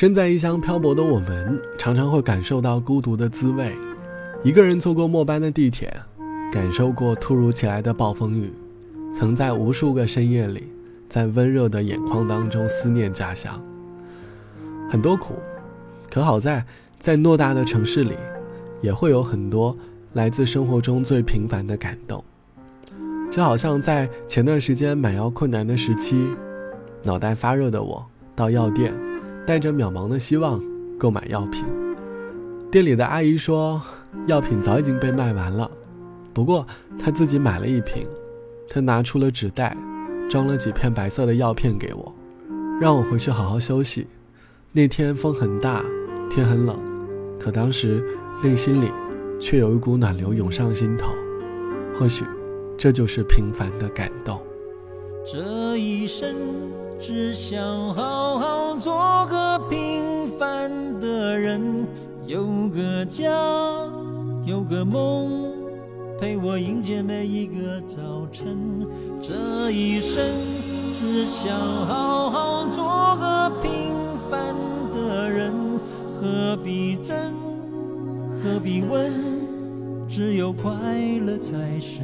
身在异乡漂泊的我们，常常会感受到孤独的滋味。一个人错过末班的地铁，感受过突如其来的暴风雨，曾在无数个深夜里，在温热的眼眶当中思念家乡。很多苦，可好在，在偌大的城市里，也会有很多来自生活中最平凡的感动。就好像在前段时间买药困难的时期，脑袋发热的我到药店。带着渺茫的希望购买药品，店里的阿姨说，药品早已经被卖完了。不过她自己买了一瓶，她拿出了纸袋，装了几片白色的药片给我，让我回去好好休息。那天风很大，天很冷，可当时内心里却有一股暖流涌上心头。或许，这就是平凡的感动。这一生只想好好做个平凡的人，有个家，有个梦，陪我迎接每一个早晨。这一生只想好好做个平凡的人，何必争，何必问，只有快乐才是。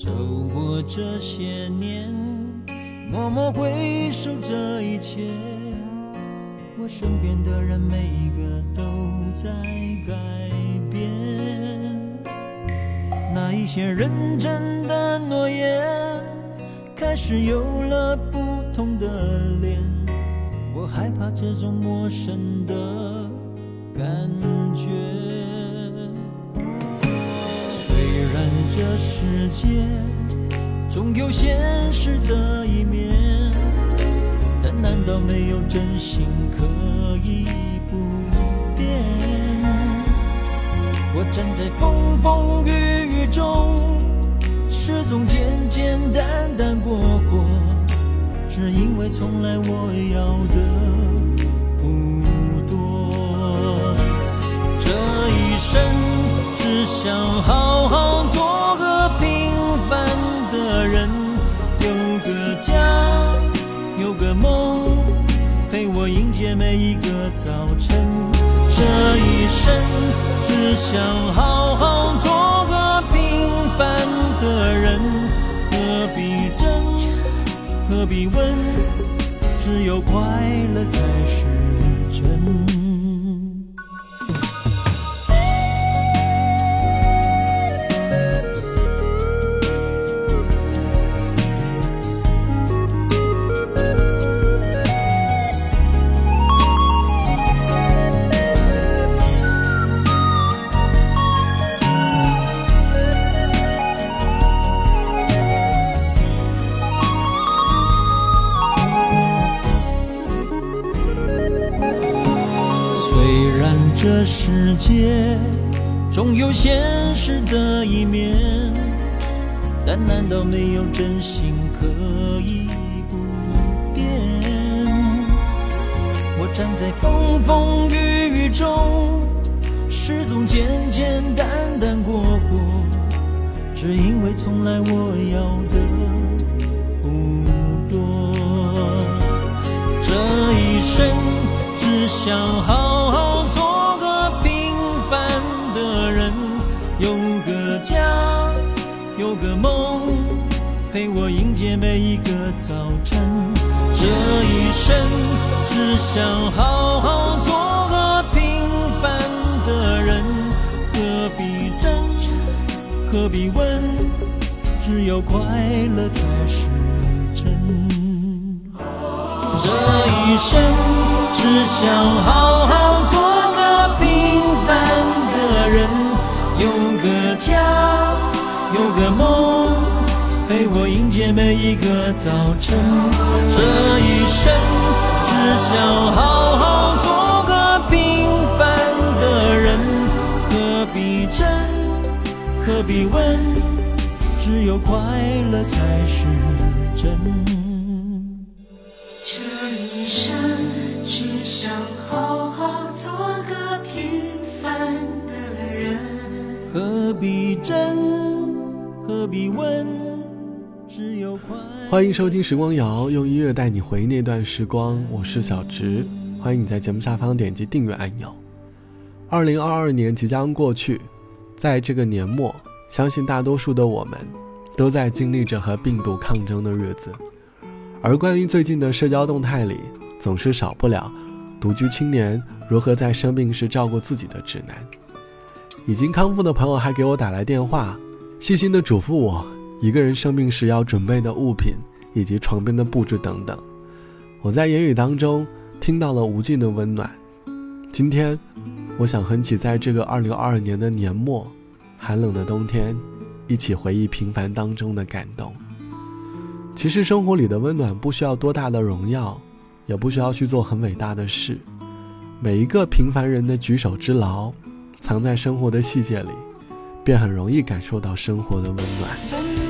走过这些年，默默回首这一切，我身边的人每一个都在改变。那一些认真的诺言，开始有了不同的脸，我害怕这种陌生的感觉。这世界总有现实的一面，但难道没有真心可以不变？我站在风风雨雨中，始终简简单单过过，只因为从来我要的不多。这一生只想好好。每一个早晨，这一生只想好好做个平凡的人，何必争，何必问，只有快乐才是真。从来我要的不多，这一生只想好好做个平凡的人，有个家，有个梦，陪我迎接每一个早晨。这一生只想好好做个平凡的人，何必争，何必问。只有快乐才是真。这一生只想好好做个平凡的人，有个家，有个梦，陪我迎接每一个早晨。这一生只想好好做个平凡的人，何必争，何必问。只有快乐才是真。这一生只想好好做个平凡的人。何必争，何必问？欢迎收听《时光谣》，用音乐带你回忆那段时光。我是小直，欢迎你在节目下方点击订阅按钮。二零二二年即将过去，在这个年末。相信大多数的我们，都在经历着和病毒抗争的日子，而关于最近的社交动态里，总是少不了独居青年如何在生病时照顾自己的指南。已经康复的朋友还给我打来电话，细心的嘱咐我一个人生病时要准备的物品，以及床边的布置等等。我在言语当中听到了无尽的温暖。今天，我想哼起在这个二零二二年的年末。寒冷的冬天，一起回忆平凡当中的感动。其实生活里的温暖不需要多大的荣耀，也不需要去做很伟大的事。每一个平凡人的举手之劳，藏在生活的细节里，便很容易感受到生活的温暖。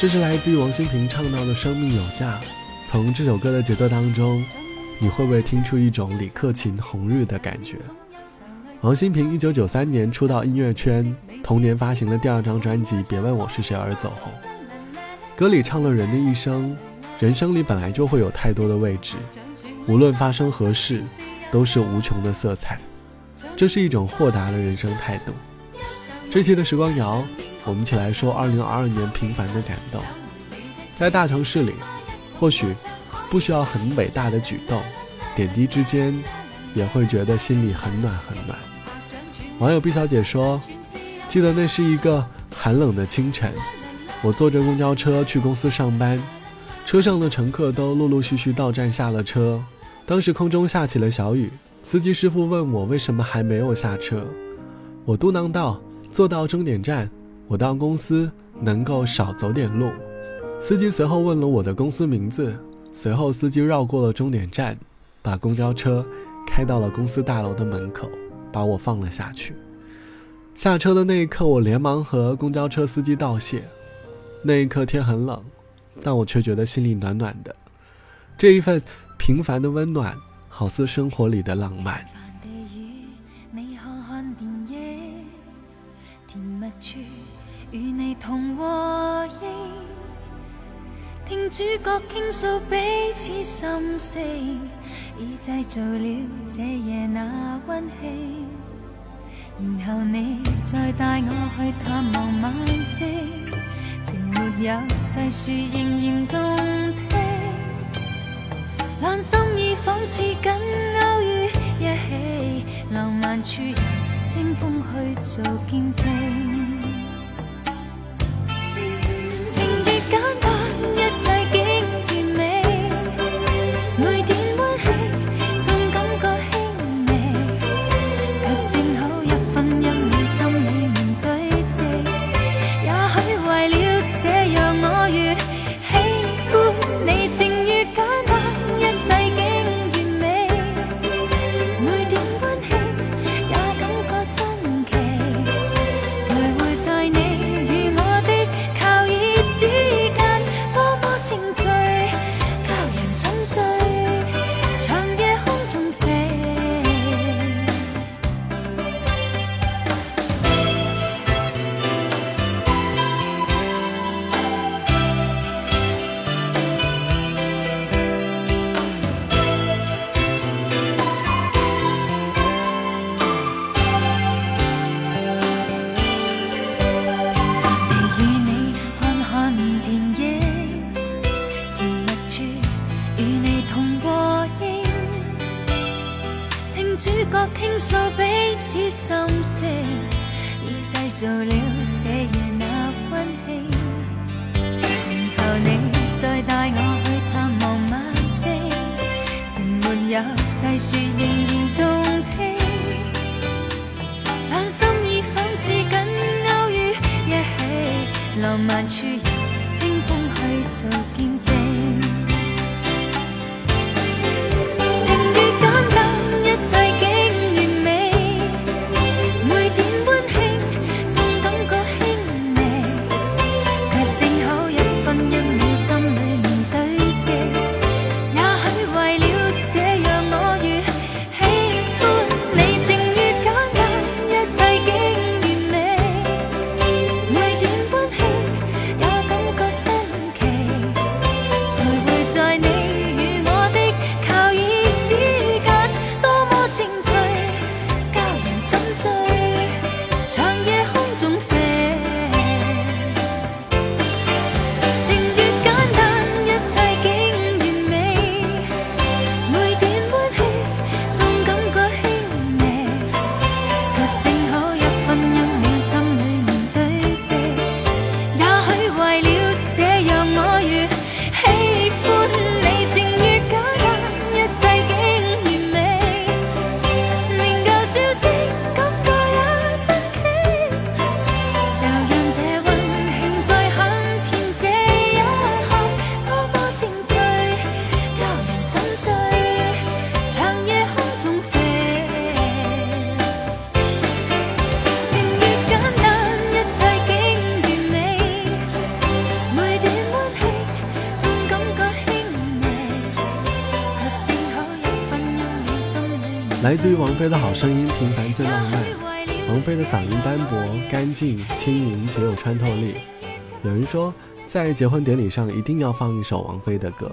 这是来自于王心平唱到的《生命有价》，从这首歌的节奏当中，你会不会听出一种李克勤《红日》的感觉？王心平一九九三年出道音乐圈，同年发行了第二张专辑《别问我是谁》而走红。歌里唱了人的一生，人生里本来就会有太多的位置，无论发生何事，都是无穷的色彩。这是一种豁达的人生态度。这期的时光谣，我们一起来说二零二二年平凡的感动。在大城市里，或许不需要很伟大的举动，点滴之间也会觉得心里很暖很暖。网友毕小姐说：“记得那是一个寒冷的清晨，我坐着公交车去公司上班，车上的乘客都陆陆续续到站下了车。当时空中下起了小雨，司机师傅问我为什么还没有下车，我嘟囔道。”坐到终点站，我到公司能够少走点路。司机随后问了我的公司名字，随后司机绕过了终点站，把公交车开到了公司大楼的门口，把我放了下去。下车的那一刻，我连忙和公交车司机道谢。那一刻天很冷，但我却觉得心里暖暖的。这一份平凡的温暖，好似生活里的浪漫。处与你同和应，听主角倾诉彼此心声，已制造了这夜那温馨。然后你再带我去探望晚星，情没有细说仍然动听，两心意仿似紧勾于一起，浪漫处有清风去做见证。做了这夜那温馨，求你再带我去探望晚星，情没有细说仍然动听，两心已仿似紧勾于一起，浪漫处由清风去做见证。来自于王菲的好声音，《平凡最浪漫》。王菲的嗓音单薄、干净、轻盈且有穿透力。有人说，在结婚典礼上一定要放一首王菲的歌。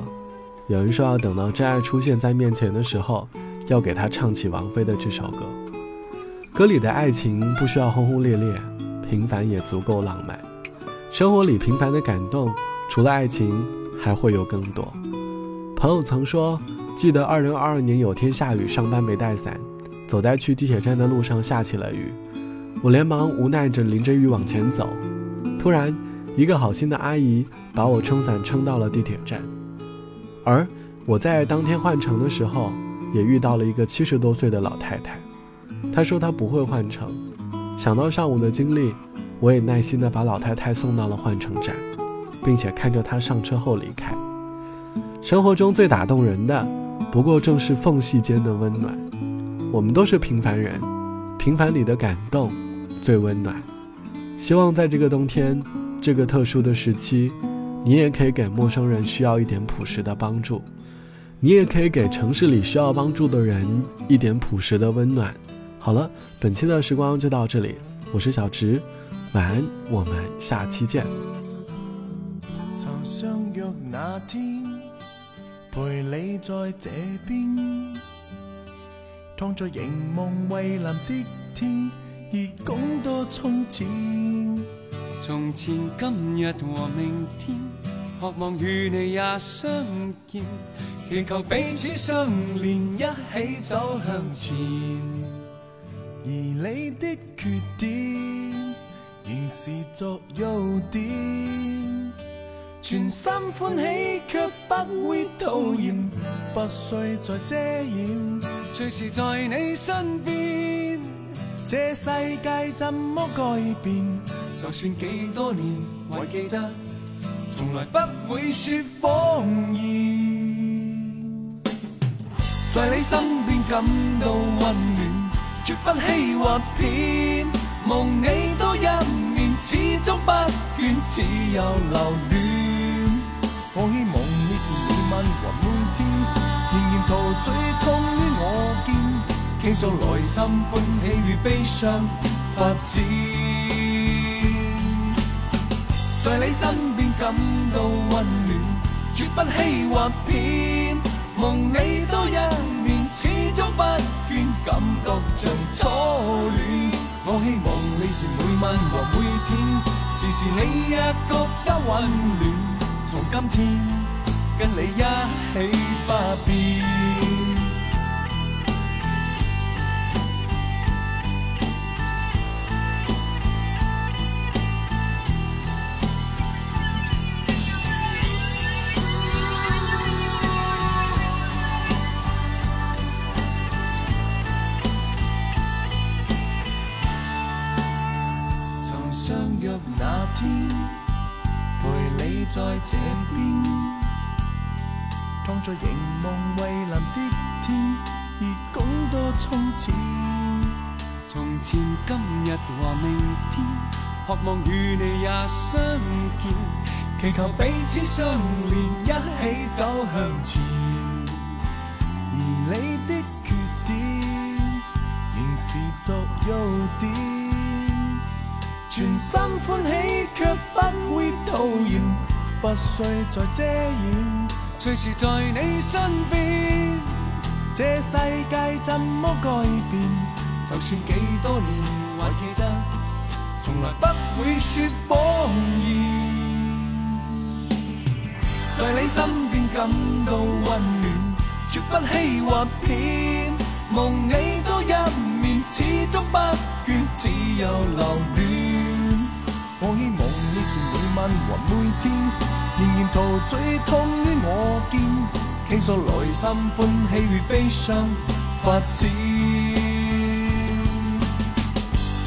有人说，要等到真爱出现在面前的时候，要给他唱起王菲的这首歌。歌里的爱情不需要轰轰烈烈，平凡也足够浪漫。生活里平凡的感动，除了爱情，还会有更多。朋友曾说。记得二零二二年有天下雨，上班没带伞，走在去地铁站的路上下起了雨，我连忙无奈着淋着雨往前走。突然，一个好心的阿姨把我撑伞撑到了地铁站。而我在当天换乘的时候，也遇到了一个七十多岁的老太太，她说她不会换乘。想到上午的经历，我也耐心的把老太太送到了换乘站，并且看着她上车后离开。生活中最打动人的。不过正是缝隙间的温暖。我们都是平凡人，平凡里的感动最温暖。希望在这个冬天，这个特殊的时期，你也可以给陌生人需要一点朴实的帮助，你也可以给城市里需要帮助的人一点朴实的温暖。好了，本期的时光就到这里，我是小植，晚安，我们下期见。那天陪你在这边，躺在凝望蔚蓝的天，忆共多从前，从前、今日和明天，渴望与你也相见，祈求彼此相连，一起走向前。而你的缺点，仍是作优点。全心欢喜，却不会讨厌，不需再遮掩，随时在你身边。这世界怎么改变？就算几多年，我记得，从来不会说谎言。在你身边感到温暖，绝不欺或骗，望你多一面，始终不倦，只有留恋。我希望你是每晚和每天，仍然陶醉痛於我肩，倾诉内心欢喜与悲伤发展，在你身边感到温暖，绝不欺或骗，望你多一面，始终不倦，感觉像初恋。我希望你是每晚和每天，时时你也觉得温暖。从今天，跟你一起不变。曾相约那天。在这边，躺在凝望蔚蓝的天，热共多憧憬。从前、今日和明天，渴望与你也相见，祈求彼此相连，一起走向前。而你的缺点，仍是作优点，全心欢喜，却不会讨厌。不需再遮掩，随时在你身边。这世界怎么改变？就算几多年，还记得，从来不会说谎言。在你身边感到温暖，绝不欺或骗。望你多一面，始终不倦，只有留恋。我晚每天仍然陶醉痛於我肩，倾诉内心欢喜与悲伤发展，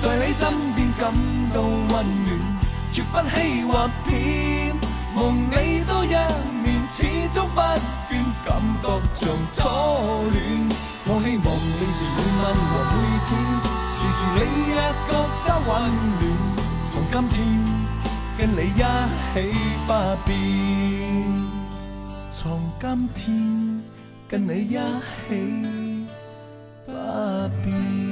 在你身边感到温暖，绝不欺或骗，梦里多一面，始终不变，感觉像初恋。我希望你是晚和每天，时时你也觉得温暖，从今天。跟你一起不变，从今天，跟你一起不变。